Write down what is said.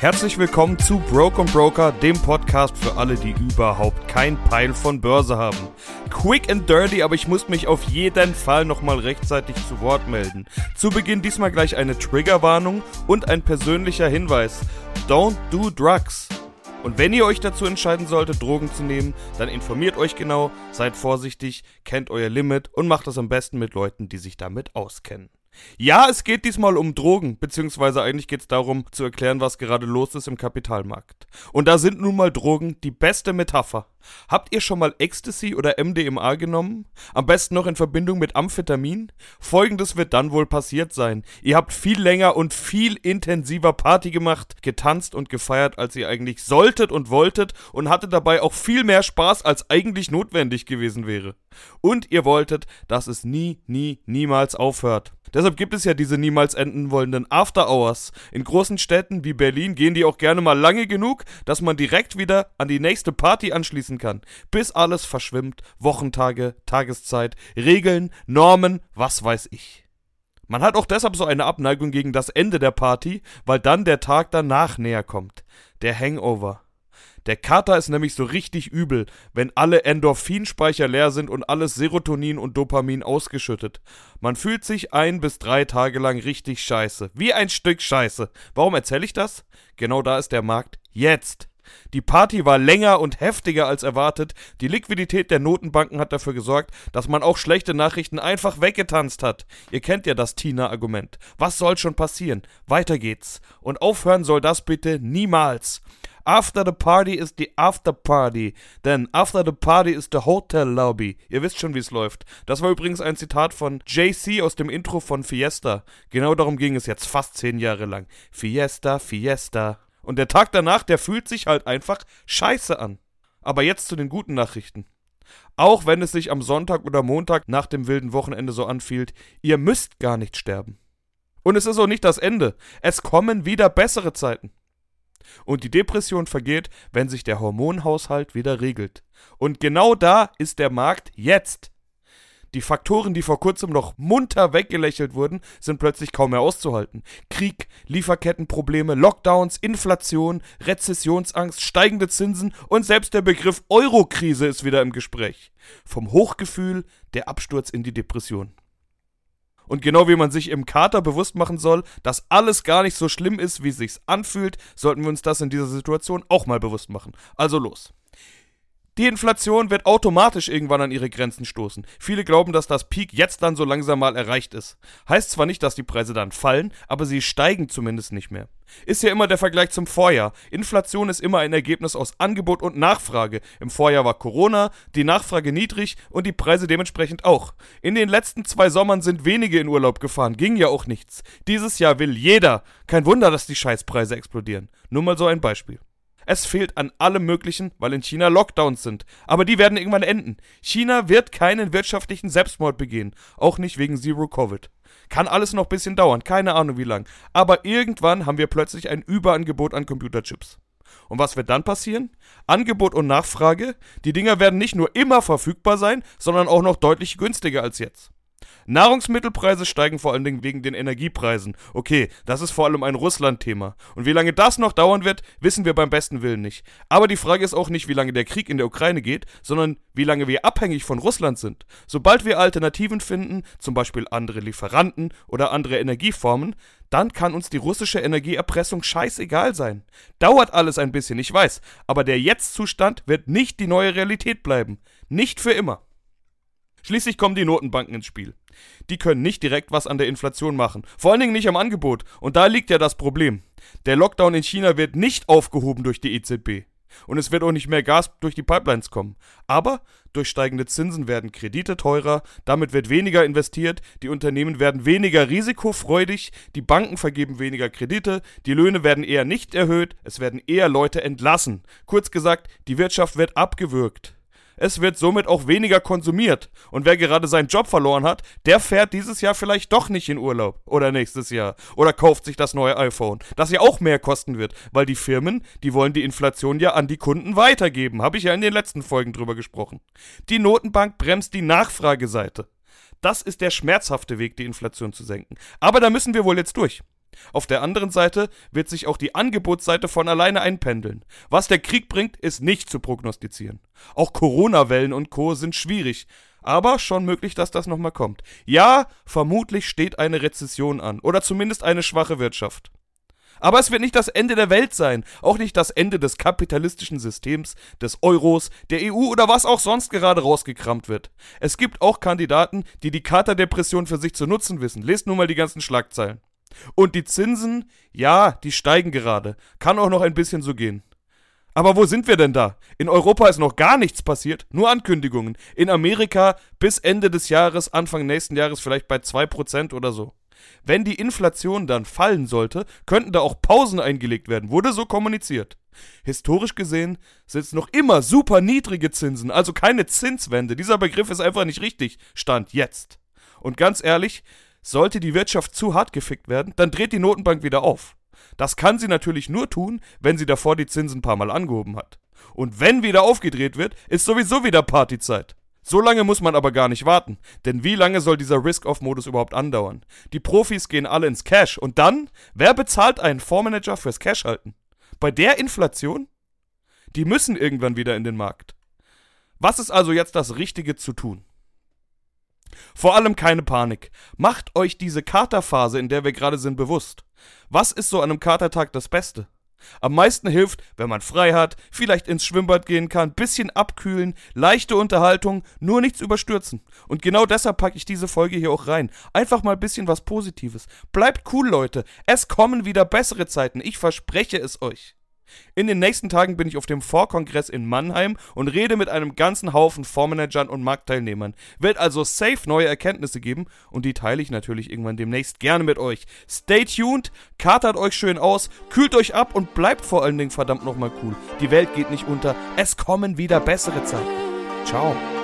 Herzlich willkommen zu Broke Broker, dem Podcast für alle, die überhaupt kein Peil von Börse haben. Quick and dirty, aber ich muss mich auf jeden Fall nochmal rechtzeitig zu Wort melden. Zu Beginn diesmal gleich eine Triggerwarnung und ein persönlicher Hinweis. Don't do drugs. Und wenn ihr euch dazu entscheiden solltet, Drogen zu nehmen, dann informiert euch genau, seid vorsichtig, kennt euer Limit und macht das am besten mit Leuten, die sich damit auskennen. Ja, es geht diesmal um Drogen, beziehungsweise eigentlich geht es darum zu erklären, was gerade los ist im Kapitalmarkt. Und da sind nun mal Drogen die beste Metapher. Habt ihr schon mal Ecstasy oder MDMA genommen? Am besten noch in Verbindung mit Amphetamin? Folgendes wird dann wohl passiert sein. Ihr habt viel länger und viel intensiver Party gemacht, getanzt und gefeiert, als ihr eigentlich solltet und wolltet und hattet dabei auch viel mehr Spaß, als eigentlich notwendig gewesen wäre. Und ihr wolltet, dass es nie, nie, niemals aufhört. Deshalb gibt es ja diese niemals enden wollenden After Hours. In großen Städten wie Berlin gehen die auch gerne mal lange genug, dass man direkt wieder an die nächste Party anschließen kann. Bis alles verschwimmt. Wochentage, Tageszeit, Regeln, Normen, was weiß ich. Man hat auch deshalb so eine Abneigung gegen das Ende der Party, weil dann der Tag danach näher kommt. Der Hangover. Der Kater ist nämlich so richtig übel, wenn alle Endorphinspeicher leer sind und alles Serotonin und Dopamin ausgeschüttet. Man fühlt sich ein bis drei Tage lang richtig scheiße. Wie ein Stück Scheiße. Warum erzähle ich das? Genau da ist der Markt. Jetzt. Die Party war länger und heftiger als erwartet. Die Liquidität der Notenbanken hat dafür gesorgt, dass man auch schlechte Nachrichten einfach weggetanzt hat. Ihr kennt ja das Tina-Argument. Was soll schon passieren? Weiter geht's. Und aufhören soll das bitte niemals. After the party is the after party. Then after the party is the hotel lobby. Ihr wisst schon, wie es läuft. Das war übrigens ein Zitat von JC aus dem Intro von Fiesta. Genau darum ging es jetzt fast zehn Jahre lang. Fiesta, Fiesta. Und der Tag danach, der fühlt sich halt einfach scheiße an. Aber jetzt zu den guten Nachrichten. Auch wenn es sich am Sonntag oder Montag nach dem wilden Wochenende so anfühlt, ihr müsst gar nicht sterben. Und es ist auch nicht das Ende. Es kommen wieder bessere Zeiten. Und die Depression vergeht, wenn sich der Hormonhaushalt wieder regelt. Und genau da ist der Markt jetzt. Die Faktoren, die vor kurzem noch munter weggelächelt wurden, sind plötzlich kaum mehr auszuhalten. Krieg, Lieferkettenprobleme, Lockdowns, Inflation, Rezessionsangst, steigende Zinsen und selbst der Begriff Eurokrise ist wieder im Gespräch. Vom Hochgefühl der Absturz in die Depression. Und genau wie man sich im Kater bewusst machen soll, dass alles gar nicht so schlimm ist, wie es sich anfühlt, sollten wir uns das in dieser Situation auch mal bewusst machen. Also los. Die Inflation wird automatisch irgendwann an ihre Grenzen stoßen. Viele glauben, dass das Peak jetzt dann so langsam mal erreicht ist. Heißt zwar nicht, dass die Preise dann fallen, aber sie steigen zumindest nicht mehr. Ist ja immer der Vergleich zum Vorjahr. Inflation ist immer ein Ergebnis aus Angebot und Nachfrage. Im Vorjahr war Corona, die Nachfrage niedrig und die Preise dementsprechend auch. In den letzten zwei Sommern sind wenige in Urlaub gefahren, ging ja auch nichts. Dieses Jahr will jeder. Kein Wunder, dass die Scheißpreise explodieren. Nur mal so ein Beispiel. Es fehlt an allem Möglichen, weil in China Lockdowns sind. Aber die werden irgendwann enden. China wird keinen wirtschaftlichen Selbstmord begehen. Auch nicht wegen Zero Covid. Kann alles noch ein bisschen dauern, keine Ahnung wie lang. Aber irgendwann haben wir plötzlich ein Überangebot an Computerchips. Und was wird dann passieren? Angebot und Nachfrage. Die Dinger werden nicht nur immer verfügbar sein, sondern auch noch deutlich günstiger als jetzt. Nahrungsmittelpreise steigen vor allen Dingen wegen den Energiepreisen. Okay, das ist vor allem ein Russland-Thema. Und wie lange das noch dauern wird, wissen wir beim besten Willen nicht. Aber die Frage ist auch nicht, wie lange der Krieg in der Ukraine geht, sondern wie lange wir abhängig von Russland sind. Sobald wir Alternativen finden, zum Beispiel andere Lieferanten oder andere Energieformen, dann kann uns die russische Energieerpressung scheißegal sein. Dauert alles ein bisschen, ich weiß, aber der Jetzt-Zustand wird nicht die neue Realität bleiben. Nicht für immer. Schließlich kommen die Notenbanken ins Spiel. Die können nicht direkt was an der Inflation machen. Vor allen Dingen nicht am Angebot. Und da liegt ja das Problem. Der Lockdown in China wird nicht aufgehoben durch die EZB. Und es wird auch nicht mehr Gas durch die Pipelines kommen. Aber durch steigende Zinsen werden Kredite teurer, damit wird weniger investiert, die Unternehmen werden weniger risikofreudig, die Banken vergeben weniger Kredite, die Löhne werden eher nicht erhöht, es werden eher Leute entlassen. Kurz gesagt, die Wirtschaft wird abgewürgt. Es wird somit auch weniger konsumiert. Und wer gerade seinen Job verloren hat, der fährt dieses Jahr vielleicht doch nicht in Urlaub. Oder nächstes Jahr. Oder kauft sich das neue iPhone. Das ja auch mehr kosten wird. Weil die Firmen, die wollen die Inflation ja an die Kunden weitergeben. Habe ich ja in den letzten Folgen drüber gesprochen. Die Notenbank bremst die Nachfrageseite. Das ist der schmerzhafte Weg, die Inflation zu senken. Aber da müssen wir wohl jetzt durch. Auf der anderen Seite wird sich auch die Angebotsseite von alleine einpendeln. Was der Krieg bringt, ist nicht zu prognostizieren. Auch Corona-Wellen und Co. sind schwierig, aber schon möglich, dass das nochmal kommt. Ja, vermutlich steht eine Rezession an, oder zumindest eine schwache Wirtschaft. Aber es wird nicht das Ende der Welt sein, auch nicht das Ende des kapitalistischen Systems, des Euros, der EU oder was auch sonst gerade rausgekramt wird. Es gibt auch Kandidaten, die die Katerdepression für sich zu nutzen wissen. Lest nur mal die ganzen Schlagzeilen. Und die Zinsen, ja, die steigen gerade. Kann auch noch ein bisschen so gehen. Aber wo sind wir denn da? In Europa ist noch gar nichts passiert, nur Ankündigungen. In Amerika bis Ende des Jahres, Anfang nächsten Jahres vielleicht bei 2% oder so. Wenn die Inflation dann fallen sollte, könnten da auch Pausen eingelegt werden, wurde so kommuniziert. Historisch gesehen sind es noch immer super niedrige Zinsen, also keine Zinswende. Dieser Begriff ist einfach nicht richtig. Stand jetzt. Und ganz ehrlich, sollte die Wirtschaft zu hart gefickt werden, dann dreht die Notenbank wieder auf. Das kann sie natürlich nur tun, wenn sie davor die Zinsen ein paar Mal angehoben hat. Und wenn wieder aufgedreht wird, ist sowieso wieder Partyzeit. So lange muss man aber gar nicht warten, denn wie lange soll dieser Risk-Off-Modus überhaupt andauern? Die Profis gehen alle ins Cash und dann, wer bezahlt einen Fondsmanager fürs Cash halten? Bei der Inflation? Die müssen irgendwann wieder in den Markt. Was ist also jetzt das Richtige zu tun? Vor allem keine Panik. Macht euch diese Katerphase, in der wir gerade sind, bewusst. Was ist so an einem Katertag das Beste? Am meisten hilft, wenn man frei hat, vielleicht ins Schwimmbad gehen kann, bisschen abkühlen, leichte Unterhaltung, nur nichts überstürzen. Und genau deshalb packe ich diese Folge hier auch rein. Einfach mal ein bisschen was Positives. Bleibt cool, Leute. Es kommen wieder bessere Zeiten. Ich verspreche es euch. In den nächsten Tagen bin ich auf dem Vorkongress in Mannheim und rede mit einem ganzen Haufen Fondsmanagern und Marktteilnehmern. Wird also safe neue Erkenntnisse geben und die teile ich natürlich irgendwann demnächst gerne mit euch. Stay tuned, katert euch schön aus, kühlt euch ab und bleibt vor allen Dingen verdammt nochmal cool. Die Welt geht nicht unter, es kommen wieder bessere Zeiten. Ciao.